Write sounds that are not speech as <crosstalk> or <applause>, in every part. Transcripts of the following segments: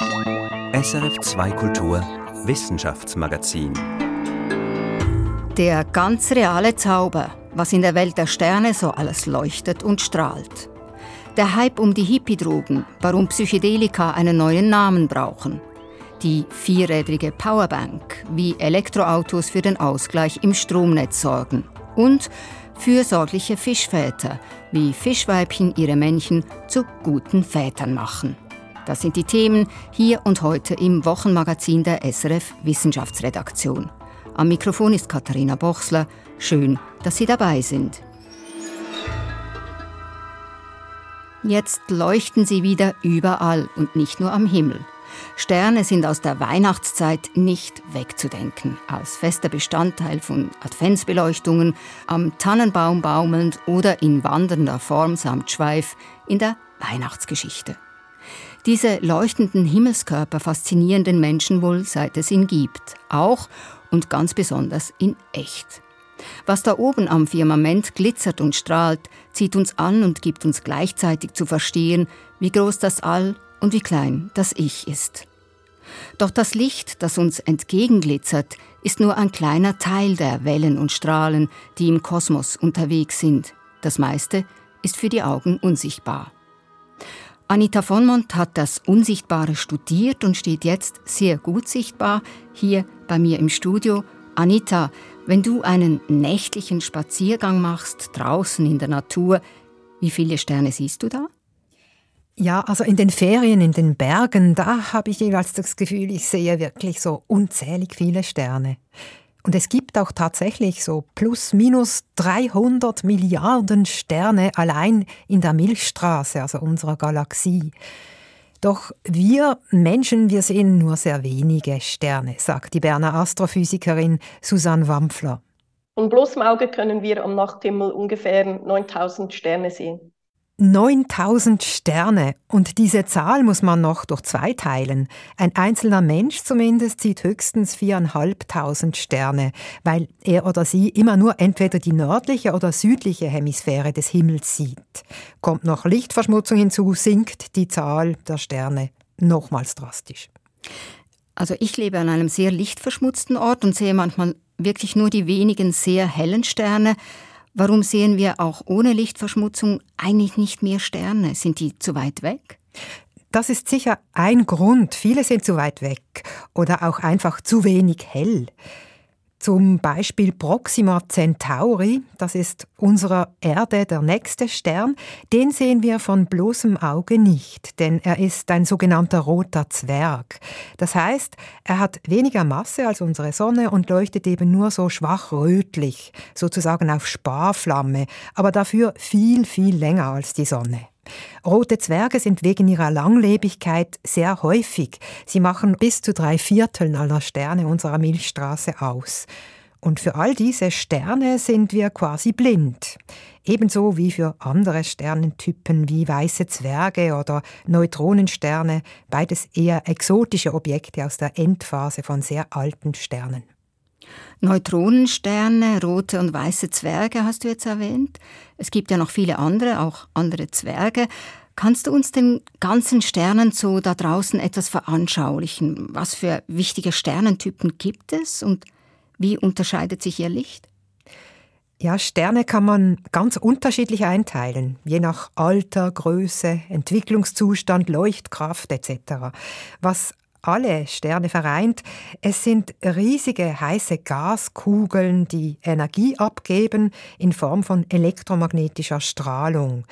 SRF 2 Kultur Wissenschaftsmagazin. Der ganz reale Zauber, was in der Welt der Sterne so alles leuchtet und strahlt. Der Hype um die Hippie-Drogen, warum Psychedelika einen neuen Namen brauchen. Die vierrädrige Powerbank, wie Elektroautos für den Ausgleich im Stromnetz sorgen. Und fürsorgliche Fischväter, wie Fischweibchen ihre Männchen zu guten Vätern machen. Das sind die Themen hier und heute im Wochenmagazin der SRF Wissenschaftsredaktion. Am Mikrofon ist Katharina Bochsler. Schön, dass Sie dabei sind. Jetzt leuchten sie wieder überall und nicht nur am Himmel. Sterne sind aus der Weihnachtszeit nicht wegzudenken. Als fester Bestandteil von Adventsbeleuchtungen, am Tannenbaum baumelnd oder in wandernder Form samt Schweif in der Weihnachtsgeschichte. Diese leuchtenden Himmelskörper faszinieren den Menschen wohl, seit es ihn gibt. Auch und ganz besonders in echt. Was da oben am Firmament glitzert und strahlt, zieht uns an und gibt uns gleichzeitig zu verstehen, wie groß das All und wie klein das Ich ist. Doch das Licht, das uns entgegenglitzert, ist nur ein kleiner Teil der Wellen und Strahlen, die im Kosmos unterwegs sind. Das meiste ist für die Augen unsichtbar. Anita von Mont hat das Unsichtbare studiert und steht jetzt sehr gut sichtbar hier bei mir im Studio. Anita, wenn du einen nächtlichen Spaziergang machst, draußen in der Natur, wie viele Sterne siehst du da? Ja, also in den Ferien in den Bergen, da habe ich jeweils das Gefühl, ich sehe wirklich so unzählig viele Sterne. Und es gibt auch tatsächlich so plus minus 300 Milliarden Sterne allein in der Milchstraße, also unserer Galaxie. Doch wir Menschen, wir sehen nur sehr wenige Sterne, sagt die Berner Astrophysikerin Susanne Wampfler. Von bloßem Auge können wir am Nachthimmel ungefähr 9000 Sterne sehen. 9000 Sterne. Und diese Zahl muss man noch durch zwei teilen. Ein einzelner Mensch zumindest sieht höchstens 4.500 Sterne, weil er oder sie immer nur entweder die nördliche oder südliche Hemisphäre des Himmels sieht. Kommt noch Lichtverschmutzung hinzu, sinkt die Zahl der Sterne nochmals drastisch. Also ich lebe an einem sehr lichtverschmutzten Ort und sehe manchmal wirklich nur die wenigen sehr hellen Sterne. Warum sehen wir auch ohne Lichtverschmutzung eigentlich nicht mehr Sterne? Sind die zu weit weg? Das ist sicher ein Grund. Viele sind zu weit weg oder auch einfach zu wenig hell. Zum Beispiel Proxima Centauri, das ist unserer Erde der nächste Stern, den sehen wir von bloßem Auge nicht, denn er ist ein sogenannter roter Zwerg. Das heißt, er hat weniger Masse als unsere Sonne und leuchtet eben nur so schwach rötlich, sozusagen auf Sparflamme, aber dafür viel, viel länger als die Sonne. Rote Zwerge sind wegen ihrer Langlebigkeit sehr häufig. Sie machen bis zu drei Vierteln aller Sterne unserer Milchstraße aus. Und für all diese Sterne sind wir quasi blind. Ebenso wie für andere Sternentypen wie weiße Zwerge oder Neutronensterne, beides eher exotische Objekte aus der Endphase von sehr alten Sternen. Neutronensterne, rote und weiße Zwerge hast du jetzt erwähnt. Es gibt ja noch viele andere, auch andere Zwerge. Kannst du uns den ganzen Sternen so da draußen etwas veranschaulichen? Was für wichtige Sternentypen gibt es und wie unterscheidet sich ihr Licht? Ja, Sterne kann man ganz unterschiedlich einteilen, je nach Alter, Größe, Entwicklungszustand, Leuchtkraft etc. Was alle Sterne vereint. Es sind riesige heiße Gaskugeln, die Energie abgeben in Form von elektromagnetischer Strahlung.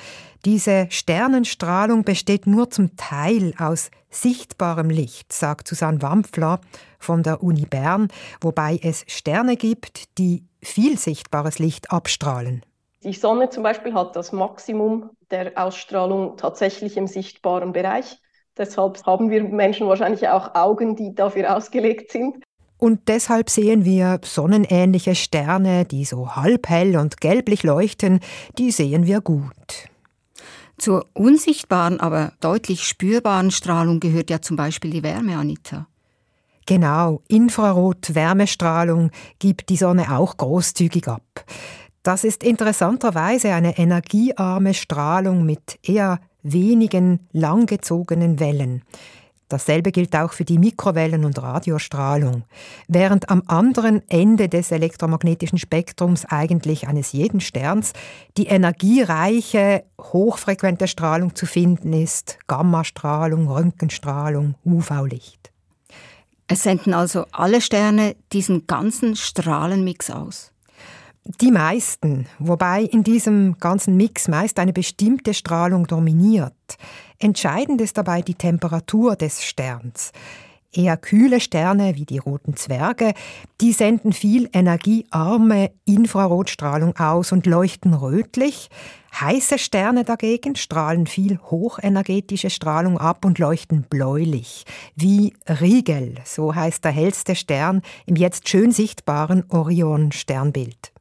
Diese Sternenstrahlung besteht nur zum Teil aus sichtbarem Licht, sagt Susanne Wampfler von der Uni Bern, wobei es Sterne gibt, die viel sichtbares Licht abstrahlen. Die Sonne zum Beispiel hat das Maximum der Ausstrahlung tatsächlich im sichtbaren Bereich. Deshalb haben wir Menschen wahrscheinlich auch Augen, die dafür ausgelegt sind. Und deshalb sehen wir sonnenähnliche Sterne, die so halbhell und gelblich leuchten, die sehen wir gut. Zur unsichtbaren, aber deutlich spürbaren Strahlung gehört ja zum Beispiel die Wärme, Anita. Genau, Infrarot-Wärmestrahlung gibt die Sonne auch großzügig ab. Das ist interessanterweise eine energiearme Strahlung mit eher wenigen langgezogenen Wellen. Dasselbe gilt auch für die Mikrowellen- und Radiostrahlung. Während am anderen Ende des elektromagnetischen Spektrums eigentlich eines jeden Sterns die energiereiche, hochfrequente Strahlung zu finden ist, Gammastrahlung, Röntgenstrahlung, UV-Licht. Es senden also alle Sterne diesen ganzen Strahlenmix aus. Die meisten, wobei in diesem ganzen Mix meist eine bestimmte Strahlung dominiert. Entscheidend ist dabei die Temperatur des Sterns. Eher kühle Sterne wie die roten Zwerge, die senden viel energiearme Infrarotstrahlung aus und leuchten rötlich. Heiße Sterne dagegen strahlen viel hochenergetische Strahlung ab und leuchten bläulich, wie Rigel, so heißt der hellste Stern im jetzt schön sichtbaren Orion-Sternbild.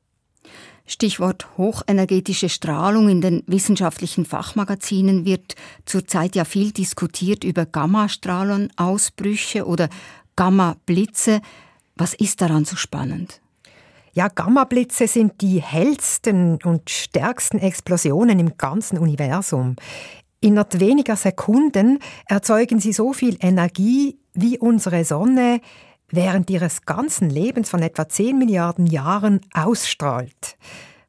Stichwort hochenergetische Strahlung in den wissenschaftlichen Fachmagazinen wird zurzeit ja viel diskutiert über Gammastrahlenausbrüche oder Gammablitze. Was ist daran so spannend? Ja, Gammablitze sind die hellsten und stärksten Explosionen im ganzen Universum. Innerhalb weniger Sekunden erzeugen sie so viel Energie, wie unsere Sonne während ihres ganzen Lebens von etwa 10 Milliarden Jahren ausstrahlt.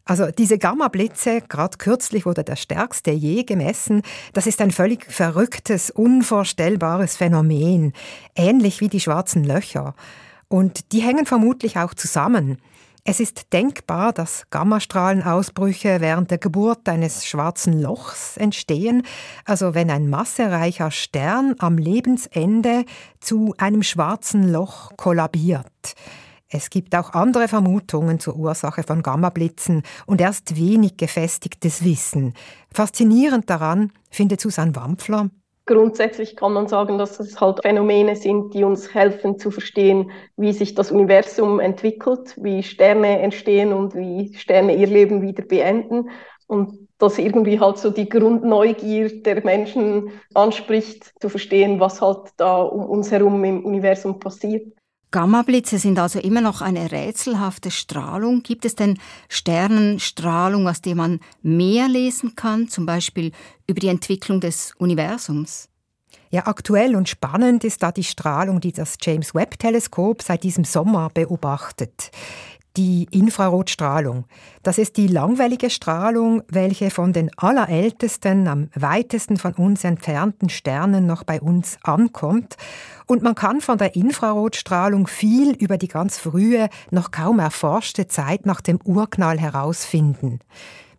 Also diese Gamma-Blitze, gerade kürzlich wurde der stärkste je gemessen, das ist ein völlig verrücktes, unvorstellbares Phänomen, ähnlich wie die schwarzen Löcher. Und die hängen vermutlich auch zusammen. Es ist denkbar, dass Gammastrahlenausbrüche während der Geburt eines schwarzen Lochs entstehen, also wenn ein massereicher Stern am Lebensende zu einem schwarzen Loch kollabiert. Es gibt auch andere Vermutungen zur Ursache von Gammablitzen und erst wenig gefestigtes Wissen. Faszinierend daran findet Susanne Wampfler, Grundsätzlich kann man sagen, dass es halt Phänomene sind, die uns helfen zu verstehen, wie sich das Universum entwickelt, wie Sterne entstehen und wie Sterne ihr Leben wieder beenden. Und dass irgendwie halt so die Grundneugier der Menschen anspricht, zu verstehen, was halt da um uns herum im Universum passiert. Gammablitze sind also immer noch eine rätselhafte Strahlung. Gibt es denn Sternenstrahlung, aus der man mehr lesen kann, zum Beispiel über die Entwicklung des Universums? Ja, aktuell und spannend ist da die Strahlung, die das James Webb Teleskop seit diesem Sommer beobachtet die Infrarotstrahlung. Das ist die langwellige Strahlung, welche von den allerältesten, am weitesten von uns entfernten Sternen noch bei uns ankommt. Und man kann von der Infrarotstrahlung viel über die ganz frühe, noch kaum erforschte Zeit nach dem Urknall herausfinden.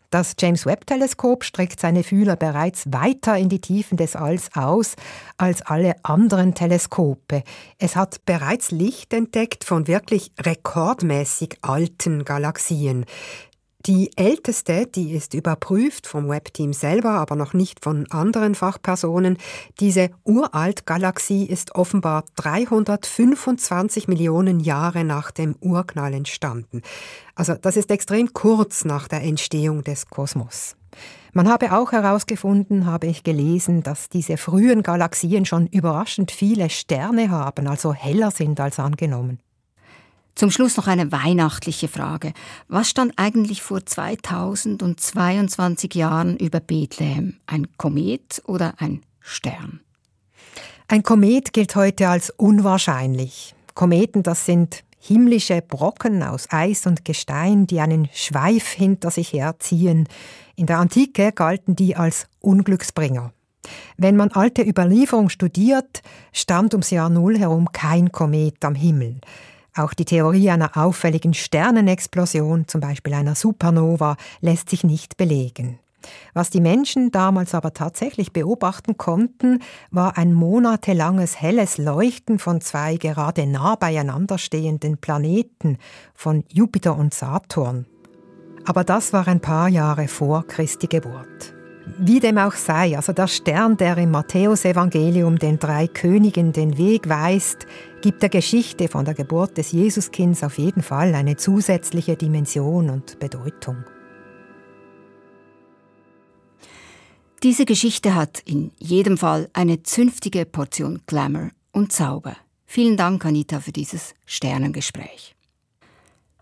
Das James Webb-Teleskop streckt seine Fühler bereits weiter in die Tiefen des Alls aus als alle anderen Teleskope. Es hat bereits Licht entdeckt von wirklich rekordmäßig alten Galaxien. Die älteste, die ist überprüft vom Webteam selber, aber noch nicht von anderen Fachpersonen. Diese Uralt-Galaxie ist offenbar 325 Millionen Jahre nach dem Urknall entstanden. Also das ist extrem kurz nach der Entstehung des Kosmos. Man habe auch herausgefunden, habe ich gelesen, dass diese frühen Galaxien schon überraschend viele Sterne haben, also heller sind als angenommen. Zum Schluss noch eine weihnachtliche Frage. Was stand eigentlich vor 2022 Jahren über Bethlehem? Ein Komet oder ein Stern? Ein Komet gilt heute als unwahrscheinlich. Kometen, das sind himmlische Brocken aus Eis und Gestein, die einen Schweif hinter sich herziehen. In der Antike galten die als Unglücksbringer. Wenn man alte Überlieferung studiert, stand ums Jahr Null herum kein Komet am Himmel. Auch die Theorie einer auffälligen Sternenexplosion, zum Beispiel einer Supernova, lässt sich nicht belegen. Was die Menschen damals aber tatsächlich beobachten konnten, war ein monatelanges helles Leuchten von zwei gerade nah beieinander stehenden Planeten, von Jupiter und Saturn. Aber das war ein paar Jahre vor Christi Geburt. Wie dem auch sei, also der Stern, der im Matthäusevangelium den drei Königen den Weg weist, gibt der Geschichte von der Geburt des Jesuskinds auf jeden Fall eine zusätzliche Dimension und Bedeutung. Diese Geschichte hat in jedem Fall eine zünftige Portion Glamour und Zauber. Vielen Dank, Anita, für dieses Sternengespräch.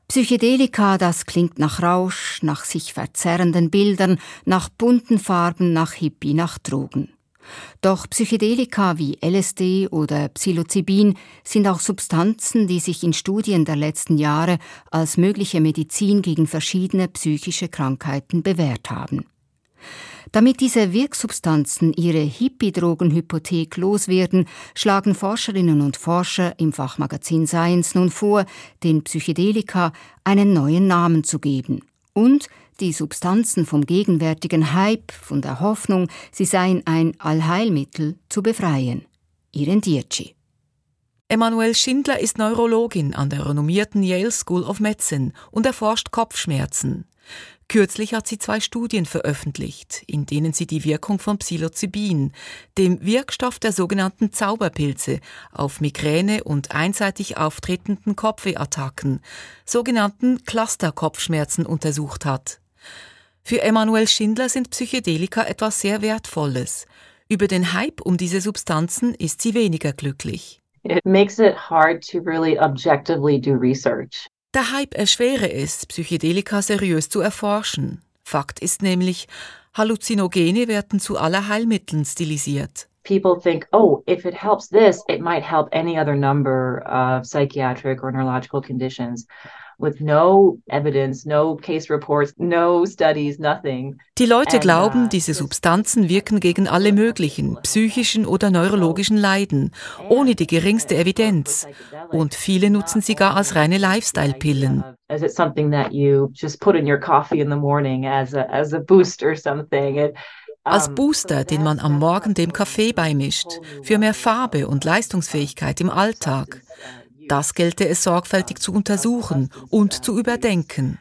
Psychedelika, das klingt nach Rausch, nach sich verzerrenden Bildern, nach bunten Farben, nach Hippie, nach Drogen. Doch Psychedelika wie LSD oder Psilocybin sind auch Substanzen, die sich in Studien der letzten Jahre als mögliche Medizin gegen verschiedene psychische Krankheiten bewährt haben. Damit diese Wirksubstanzen ihre Hippie-Drogenhypothek loswerden, schlagen Forscherinnen und Forscher im Fachmagazin Science nun vor, den Psychedelika einen neuen Namen zu geben und die Substanzen vom gegenwärtigen Hype, von der Hoffnung, sie seien ein Allheilmittel, zu befreien. Iren Dietschi. Emanuel Schindler ist Neurologin an der renommierten Yale School of Medicine und erforscht Kopfschmerzen. Kürzlich hat sie zwei Studien veröffentlicht, in denen sie die Wirkung von Psilocybin, dem Wirkstoff der sogenannten Zauberpilze, auf Migräne und einseitig auftretenden Kopfwehattacken, sogenannten Cluster-Kopfschmerzen untersucht hat. Für Emanuel Schindler sind Psychedelika etwas sehr Wertvolles. Über den Hype um diese Substanzen ist sie weniger glücklich. It makes it hard to really objectively do research. Der Hype erschwere es, Psychedelika seriös zu erforschen. Fakt ist nämlich, Halluzinogene werden zu aller Heilmitteln stilisiert. People think, oh, if it helps this, it might help any other number of psychiatric or neurological conditions with no evidence, no case reports, no studies, nothing. Die Leute glauben, uh, diese Substanzen wirken gegen alle möglichen psychischen oder neurologischen Leiden, ohne die geringste Evidenz. Und viele nutzen sie gar als reine Lifestyle-Pillen. Is it something that you just put in your coffee in the morning as a, as a boost or something? als Booster, den man am Morgen dem Kaffee beimischt, für mehr Farbe und Leistungsfähigkeit im Alltag. Das gelte es sorgfältig zu untersuchen und zu überdenken.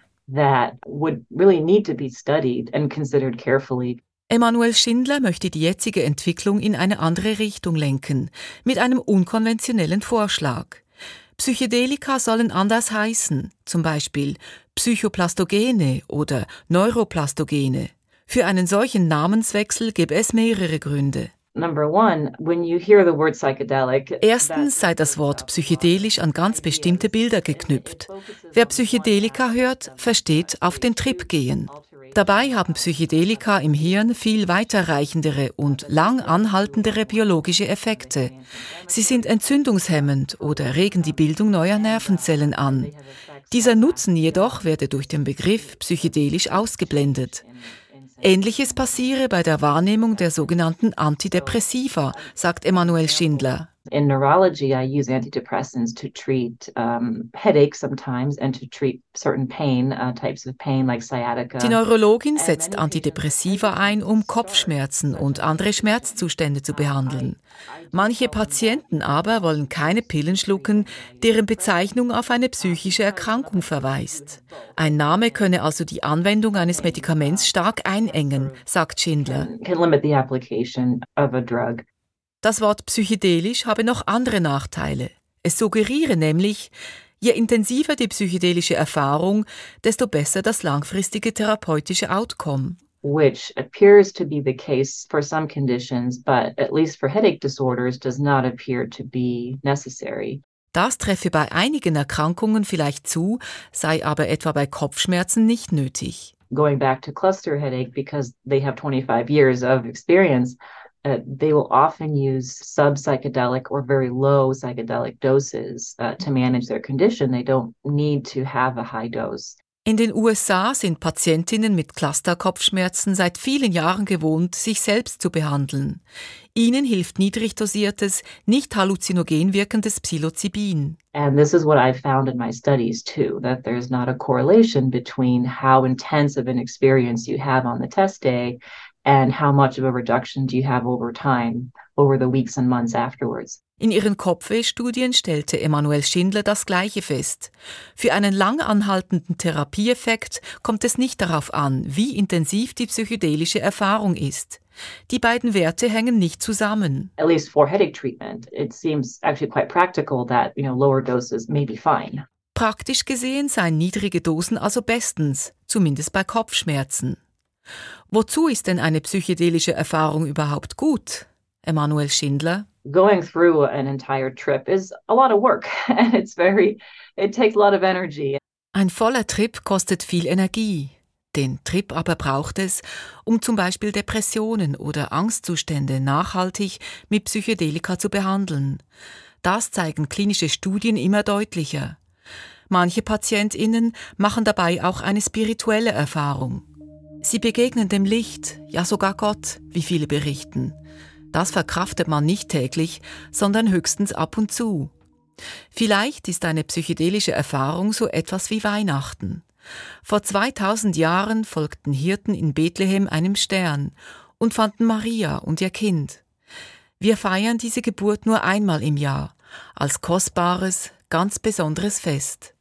Emanuel Schindler möchte die jetzige Entwicklung in eine andere Richtung lenken, mit einem unkonventionellen Vorschlag. Psychedelika sollen anders heißen, zum Beispiel Psychoplastogene oder Neuroplastogene. Für einen solchen Namenswechsel gäbe es mehrere Gründe. Erstens sei das Wort psychedelisch an ganz bestimmte Bilder geknüpft. Wer Psychedelika hört, versteht auf den Trip gehen. Dabei haben Psychedelika im Hirn viel weiterreichendere und lang anhaltendere biologische Effekte. Sie sind entzündungshemmend oder regen die Bildung neuer Nervenzellen an. Dieser Nutzen jedoch werde durch den Begriff psychedelisch ausgeblendet. Ähnliches passiere bei der Wahrnehmung der sogenannten Antidepressiva, sagt Emanuel Schindler. In neurology, I use antidepressants to treat um, headaches sometimes and to treat certain pain, uh, types of pain like sciatica. Die Neurologin setzt Antidepressiva ein, um Kopfschmerzen und andere Schmerzzustände zu behandeln. Manche Patienten aber wollen keine Pillen schlucken, deren Bezeichnung auf eine psychische Erkrankung verweist. Ein Name könne also die Anwendung eines Medikaments stark einengen, sagt Schindler. Can limit the application of a drug. Das Wort psychedelisch habe noch andere Nachteile. Es suggeriere nämlich, je intensiver die psychedelische Erfahrung, desto besser das langfristige therapeutische Outcome. Which appears to be the case for some conditions, but at least for headache disorders does not appear to be necessary. Das treffe bei einigen Erkrankungen vielleicht zu, sei aber etwa bei Kopfschmerzen nicht nötig. Going back to cluster headache because they have 25 years of experience, uh, they will often use sub psychedelic or very low psychedelic doses uh, to manage their condition. They don't need to have a high dose. In den USA sind Patientinnen mit Clusterkopfschmerzen seit vielen Jahren gewohnt, sich selbst zu behandeln. Ihnen hilft niedrig dosiertes, nicht halluzinogen wirkendes Psilocybin. And this is what I found in my studies too, that there's not a correlation between how intense of an experience you have on the test day and how much of a reduction do you have over time, over the weeks and months afterwards. In ihren Kopfwehstudien stellte Emanuel Schindler das Gleiche fest. Für einen lang anhaltenden Therapieeffekt kommt es nicht darauf an, wie intensiv die psychedelische Erfahrung ist. Die beiden Werte hängen nicht zusammen. At least for headache treatment, it seems actually quite practical that, you know, lower doses may be fine. Praktisch gesehen seien niedrige Dosen also bestens, zumindest bei Kopfschmerzen. Wozu ist denn eine psychedelische Erfahrung überhaupt gut? Emanuel Schindler. Going through an entire trip is a lot of work <laughs> and it's very it takes a lot of energy. Ein voller Trip kostet viel Energie. Den Trip aber braucht es, um zum Beispiel Depressionen oder Angstzustände nachhaltig mit Psychedelika zu behandeln. Das zeigen klinische Studien immer deutlicher. Manche Patientinnen machen dabei auch eine spirituelle Erfahrung. Sie begegnen dem Licht, ja sogar Gott, wie viele berichten. Das verkraftet man nicht täglich, sondern höchstens ab und zu. Vielleicht ist eine psychedelische Erfahrung so etwas wie Weihnachten. Vor 2000 Jahren folgten Hirten in Bethlehem einem Stern und fanden Maria und ihr Kind. Wir feiern diese Geburt nur einmal im Jahr, als kostbares, ganz besonderes Fest.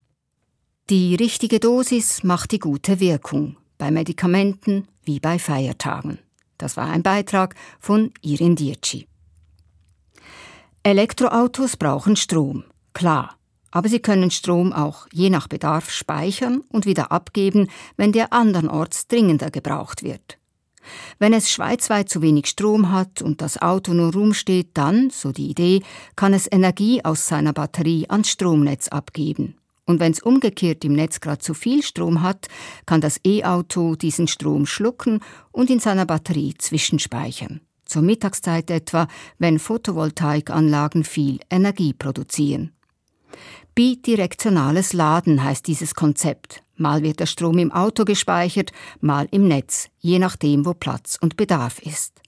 Die richtige Dosis macht die gute Wirkung, bei Medikamenten wie bei Feiertagen. Das war ein Beitrag von Irin Dietschi. Elektroautos brauchen Strom, klar, aber sie können Strom auch je nach Bedarf speichern und wieder abgeben, wenn der andernorts dringender gebraucht wird. Wenn es schweizweit zu wenig Strom hat und das Auto nur rumsteht, dann, so die Idee, kann es Energie aus seiner Batterie ans Stromnetz abgeben. Und wenn es umgekehrt im Netz gerade zu viel Strom hat, kann das E-Auto diesen Strom schlucken und in seiner Batterie zwischenspeichern. Zur Mittagszeit etwa, wenn Photovoltaikanlagen viel Energie produzieren. Bidirektionales Laden heißt dieses Konzept. Mal wird der Strom im Auto gespeichert, mal im Netz, je nachdem, wo Platz und Bedarf ist.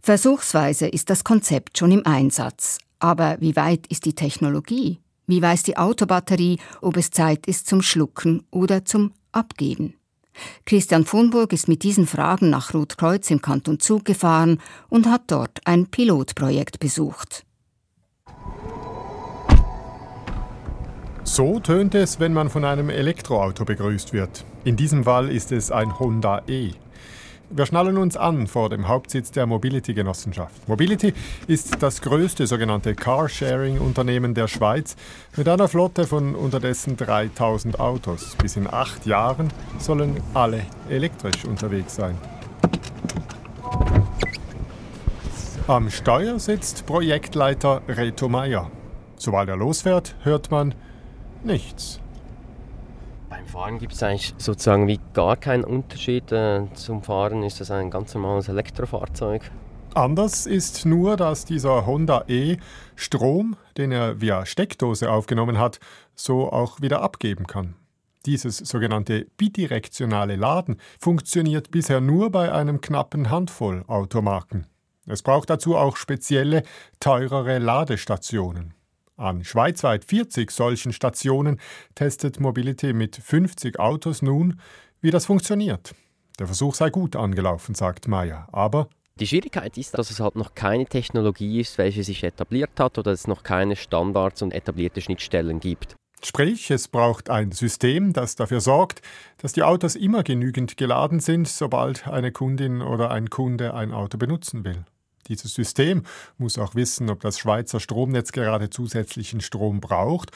Versuchsweise ist das Konzept schon im Einsatz. Aber wie weit ist die Technologie? Wie weiß die Autobatterie, ob es Zeit ist zum Schlucken oder zum Abgeben? Christian Vonburg ist mit diesen Fragen nach Rotkreuz im Kanton Zug gefahren und hat dort ein Pilotprojekt besucht. So tönt es, wenn man von einem Elektroauto begrüßt wird. In diesem Fall ist es ein Honda E. Wir schnallen uns an vor dem Hauptsitz der Mobility-Genossenschaft. Mobility ist das größte sogenannte Carsharing-Unternehmen der Schweiz mit einer Flotte von unterdessen 3000 Autos. Bis in acht Jahren sollen alle elektrisch unterwegs sein. Am Steuer sitzt Projektleiter Reto Meyer. Sobald er losfährt, hört man nichts. Beim Fahren gibt es eigentlich sozusagen wie gar keinen Unterschied. Äh, zum Fahren ist das ein ganz normales Elektrofahrzeug. Anders ist nur, dass dieser Honda E Strom, den er via Steckdose aufgenommen hat, so auch wieder abgeben kann. Dieses sogenannte bidirektionale Laden funktioniert bisher nur bei einem knappen Handvoll Automarken. Es braucht dazu auch spezielle, teurere Ladestationen. An schweizweit 40 solchen Stationen testet Mobility mit 50 Autos nun, wie das funktioniert. Der Versuch sei gut angelaufen, sagt Meyer, aber die Schwierigkeit ist, dass es halt noch keine Technologie ist, welche sich etabliert hat oder es noch keine Standards und etablierte Schnittstellen gibt. Sprich, es braucht ein System, das dafür sorgt, dass die Autos immer genügend geladen sind, sobald eine Kundin oder ein Kunde ein Auto benutzen will. Dieses System muss auch wissen, ob das Schweizer Stromnetz gerade zusätzlichen Strom braucht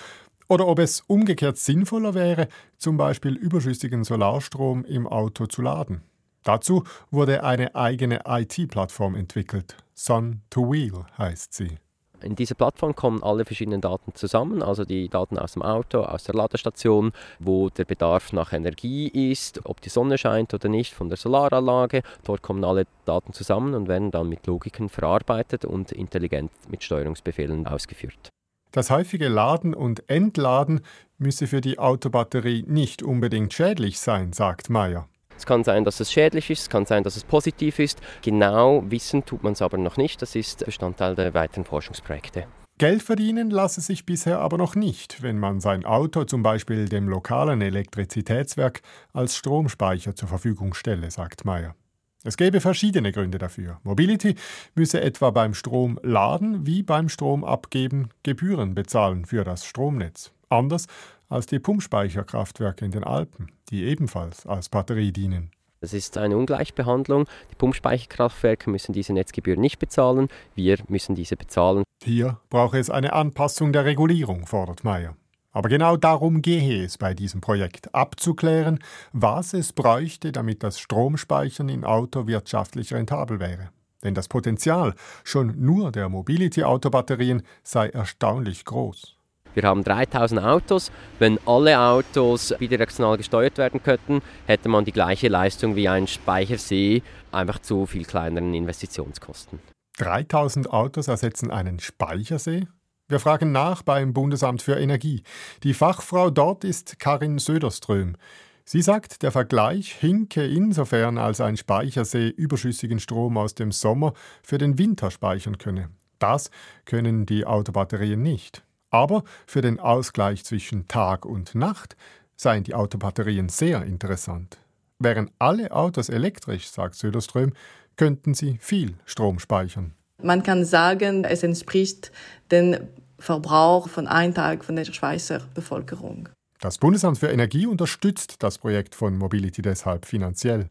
oder ob es umgekehrt sinnvoller wäre, zum Beispiel überschüssigen Solarstrom im Auto zu laden. Dazu wurde eine eigene IT-Plattform entwickelt. Sun to Wheel heißt sie. In dieser Plattform kommen alle verschiedenen Daten zusammen, also die Daten aus dem Auto, aus der Ladestation, wo der Bedarf nach Energie ist, ob die Sonne scheint oder nicht von der Solaranlage. Dort kommen alle Daten zusammen und werden dann mit Logiken verarbeitet und intelligent mit Steuerungsbefehlen ausgeführt. Das häufige Laden und Entladen müsse für die Autobatterie nicht unbedingt schädlich sein, sagt Meyer. Es kann sein, dass es schädlich ist, es kann sein, dass es positiv ist. Genau wissen tut man es aber noch nicht. Das ist Bestandteil der weiteren Forschungsprojekte. Geld verdienen lasse sich bisher aber noch nicht, wenn man sein Auto zum Beispiel dem lokalen Elektrizitätswerk als Stromspeicher zur Verfügung stelle, sagt Meyer. Es gäbe verschiedene Gründe dafür. Mobility müsse etwa beim Strom laden wie beim Strom abgeben Gebühren bezahlen für das Stromnetz. Anders als die Pumpspeicherkraftwerke in den Alpen, die ebenfalls als Batterie dienen. Das ist eine Ungleichbehandlung. Die Pumpspeicherkraftwerke müssen diese Netzgebühren nicht bezahlen, wir müssen diese bezahlen. Hier brauche es eine Anpassung der Regulierung, fordert Meyer. Aber genau darum gehe es bei diesem Projekt, abzuklären, was es bräuchte, damit das Stromspeichern in Auto wirtschaftlich rentabel wäre. Denn das Potenzial schon nur der Mobility-Autobatterien sei erstaunlich groß. Wir haben 3000 Autos. Wenn alle Autos bidirektional gesteuert werden könnten, hätte man die gleiche Leistung wie ein Speichersee, einfach zu viel kleineren Investitionskosten. 3000 Autos ersetzen einen Speichersee? Wir fragen nach beim Bundesamt für Energie. Die Fachfrau dort ist Karin Söderström. Sie sagt, der Vergleich hinke insofern, als ein Speichersee überschüssigen Strom aus dem Sommer für den Winter speichern könne. Das können die Autobatterien nicht. Aber für den Ausgleich zwischen Tag und Nacht seien die Autobatterien sehr interessant. Wären alle Autos elektrisch, sagt Söderström, könnten sie viel Strom speichern. Man kann sagen, es entspricht dem Verbrauch von einem Tag von der Schweizer Bevölkerung. Das Bundesamt für Energie unterstützt das Projekt von Mobility deshalb finanziell.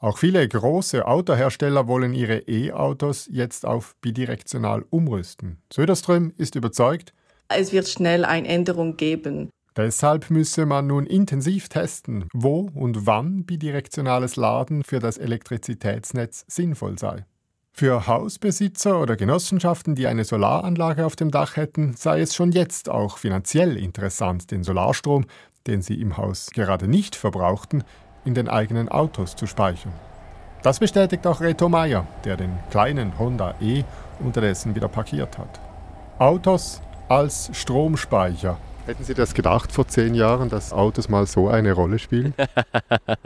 Auch viele große Autohersteller wollen ihre E-Autos jetzt auf bidirektional umrüsten. Söderström ist überzeugt, es wird schnell eine Änderung geben. Deshalb müsse man nun intensiv testen, wo und wann bidirektionales Laden für das Elektrizitätsnetz sinnvoll sei. Für Hausbesitzer oder Genossenschaften, die eine Solaranlage auf dem Dach hätten, sei es schon jetzt auch finanziell interessant, den Solarstrom, den sie im Haus gerade nicht verbrauchten, in den eigenen Autos zu speichern. Das bestätigt auch Reto Meyer, der den kleinen Honda E unterdessen wieder parkiert hat. Autos als Stromspeicher. Hätten Sie das gedacht vor zehn Jahren, dass Autos mal so eine Rolle spielen?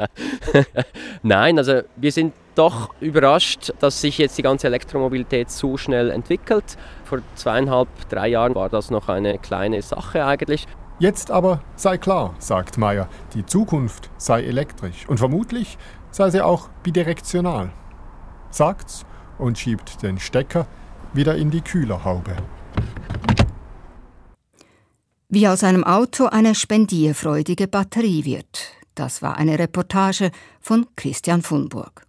<laughs> Nein, also wir sind doch überrascht, dass sich jetzt die ganze Elektromobilität so schnell entwickelt. Vor zweieinhalb, drei Jahren war das noch eine kleine Sache eigentlich. Jetzt aber sei klar, sagt Meyer, die Zukunft sei elektrisch und vermutlich sei sie auch bidirektional. Sagt's und schiebt den Stecker wieder in die Kühlerhaube. Wie aus einem Auto eine spendierfreudige Batterie wird. Das war eine Reportage von Christian Funburg.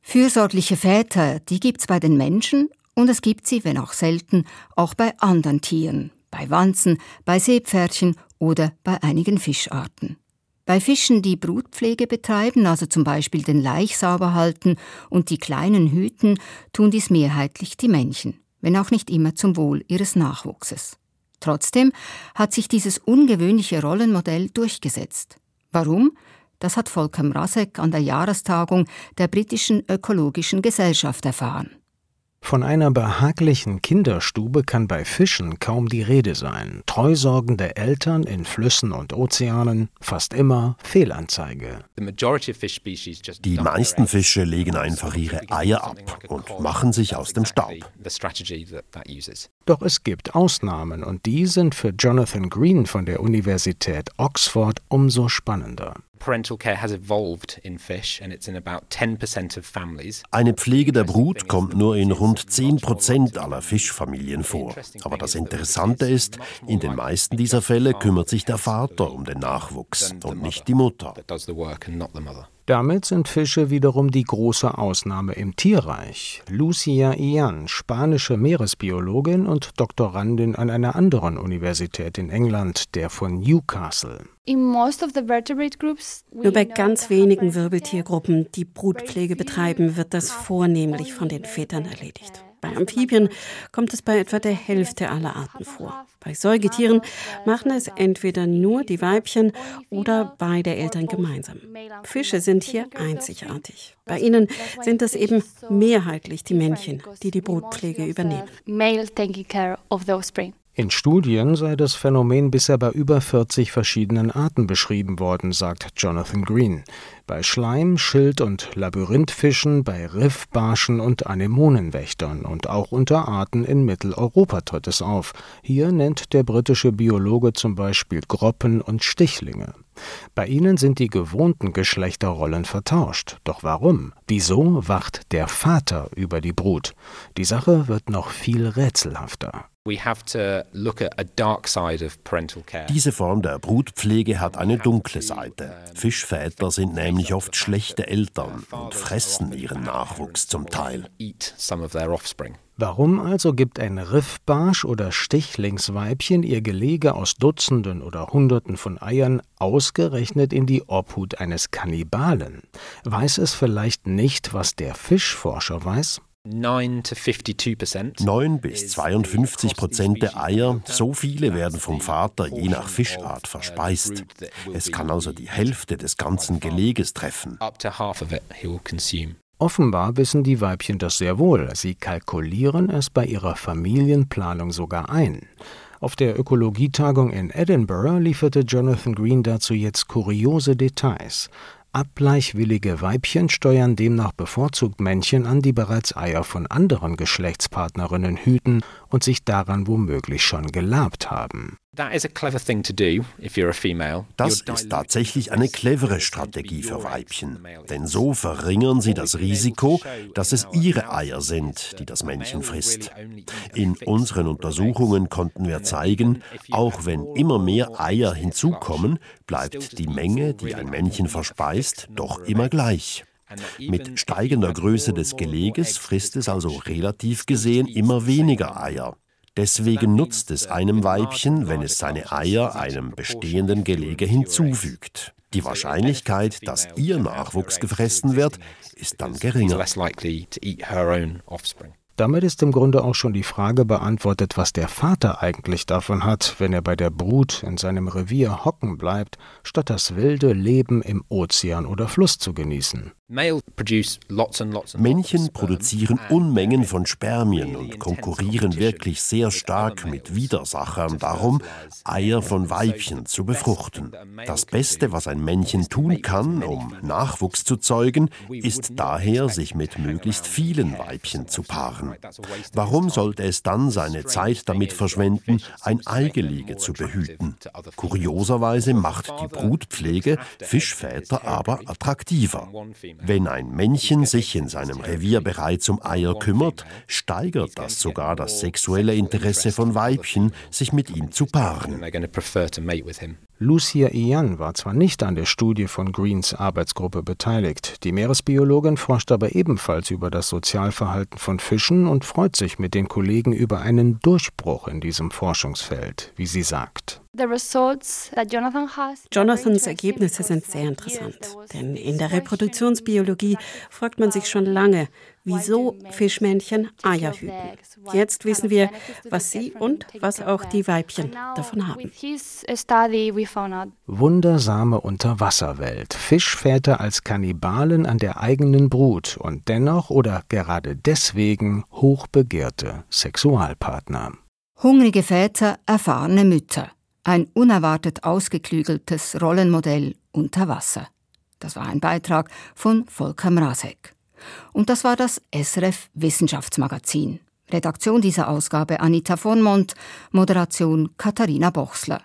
Fürsorgliche Väter, die gibt's bei den Menschen und es gibt sie, wenn auch selten, auch bei anderen Tieren, bei Wanzen, bei Seepferdchen oder bei einigen Fischarten. Bei Fischen, die Brutpflege betreiben, also zum Beispiel den Laich sauber halten und die kleinen hüten, tun dies mehrheitlich die Männchen, wenn auch nicht immer zum Wohl ihres Nachwuchses. Trotzdem hat sich dieses ungewöhnliche Rollenmodell durchgesetzt. Warum? Das hat Volker Mrazek an der Jahrestagung der britischen Ökologischen Gesellschaft erfahren. Von einer behaglichen Kinderstube kann bei Fischen kaum die Rede sein. Treusorgende Eltern in Flüssen und Ozeanen, fast immer Fehlanzeige. Die meisten Fische legen einfach ihre Eier ab und machen sich aus dem Staub. Doch es gibt Ausnahmen und die sind für Jonathan Green von der Universität Oxford umso spannender. Eine Pflege der Brut kommt nur in rund 10 Prozent aller Fischfamilien vor. Aber das Interessante ist, in den meisten dieser Fälle kümmert sich der Vater um den Nachwuchs und nicht die Mutter. Damit sind Fische wiederum die große Ausnahme im Tierreich. Lucia Ian, spanische Meeresbiologin und Doktorandin an einer anderen Universität in England, der von Newcastle. Nur bei ganz wenigen Wirbeltiergruppen, die Brutpflege betreiben, wird das vornehmlich von den Vätern erledigt. Bei Amphibien kommt es bei etwa der Hälfte aller Arten vor. Bei Säugetieren machen es entweder nur die Weibchen oder beide Eltern gemeinsam. Fische sind hier einzigartig. Bei ihnen sind es eben mehrheitlich die Männchen, die die Brutpflege übernehmen. In Studien sei das Phänomen bisher bei über 40 verschiedenen Arten beschrieben worden, sagt Jonathan Green. Bei Schleim-, Schild- und Labyrinthfischen, bei Riffbarschen und Anemonenwächtern und auch unter Arten in Mitteleuropa tritt es auf. Hier nennt der britische Biologe zum Beispiel Groppen und Stichlinge. Bei ihnen sind die gewohnten Geschlechterrollen vertauscht. Doch warum? Wieso wacht der Vater über die Brut? Die Sache wird noch viel rätselhafter. Diese Form der Brutpflege hat eine dunkle Seite. Fischväter sind nämlich oft schlechte Eltern und fressen ihren Nachwuchs zum Teil. Warum also gibt ein Riffbarsch oder Stichlingsweibchen ihr Gelege aus Dutzenden oder Hunderten von Eiern ausgerechnet in die Obhut eines Kannibalen? Weiß es vielleicht nicht, was der Fischforscher weiß? 9 bis 52 Prozent der Eier, so viele werden vom Vater je nach Fischart verspeist. Es kann also die Hälfte des ganzen Geleges treffen. Offenbar wissen die Weibchen das sehr wohl. Sie kalkulieren es bei ihrer Familienplanung sogar ein. Auf der Ökologietagung in Edinburgh lieferte Jonathan Green dazu jetzt kuriose Details. Abgleichwillige Weibchen steuern demnach bevorzugt Männchen an, die bereits Eier von anderen Geschlechtspartnerinnen hüten und sich daran womöglich schon gelabt haben. Das ist tatsächlich eine clevere Strategie für Weibchen, denn so verringern sie das Risiko, dass es ihre Eier sind, die das Männchen frisst. In unseren Untersuchungen konnten wir zeigen, auch wenn immer mehr Eier hinzukommen, bleibt die Menge, die ein Männchen verspeist, doch immer gleich. Mit steigender Größe des Geleges frisst es also relativ gesehen immer weniger Eier. Deswegen nutzt es einem Weibchen, wenn es seine Eier einem bestehenden Gelege hinzufügt. Die Wahrscheinlichkeit, dass ihr Nachwuchs gefressen wird, ist dann geringer. Damit ist im Grunde auch schon die Frage beantwortet, was der Vater eigentlich davon hat, wenn er bei der Brut in seinem Revier hocken bleibt, statt das wilde Leben im Ozean oder Fluss zu genießen. Männchen produzieren Unmengen von Spermien und konkurrieren wirklich sehr stark mit Widersachern darum, Eier von Weibchen zu befruchten. Das Beste, was ein Männchen tun kann, um Nachwuchs zu zeugen, ist daher, sich mit möglichst vielen Weibchen zu paaren. Warum sollte es dann seine Zeit damit verschwenden, ein Eigelege zu behüten? Kurioserweise macht die Brutpflege Fischväter aber attraktiver. Wenn ein Männchen sich in seinem Revier bereits um Eier kümmert, steigert das sogar das sexuelle Interesse von Weibchen, sich mit ihm zu paaren. Lucia Ian war zwar nicht an der Studie von Greens Arbeitsgruppe beteiligt, die Meeresbiologin forscht aber ebenfalls über das Sozialverhalten von Fischen und freut sich mit den Kollegen über einen Durchbruch in diesem Forschungsfeld, wie sie sagt. Jonathans Ergebnisse sind sehr interessant, denn in der Reproduktionsbiologie fragt man sich schon lange, wieso Fischmännchen Eier hüten. Jetzt wissen wir, was sie und was auch die Weibchen davon haben. Wundersame Unterwasserwelt. Fischväter als Kannibalen an der eigenen Brut und dennoch oder gerade deswegen hochbegehrte Sexualpartner. Hungrige Väter, erfahrene Mütter. Ein unerwartet ausgeklügeltes Rollenmodell unter Wasser. Das war ein Beitrag von Volker Mrazek. Und das war das SRF Wissenschaftsmagazin. Redaktion dieser Ausgabe Anita von Mont, Moderation Katharina Bochsler.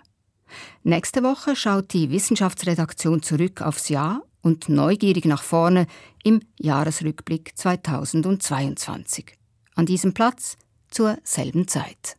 Nächste Woche schaut die Wissenschaftsredaktion zurück aufs Jahr und neugierig nach vorne im Jahresrückblick 2022. An diesem Platz zur selben Zeit.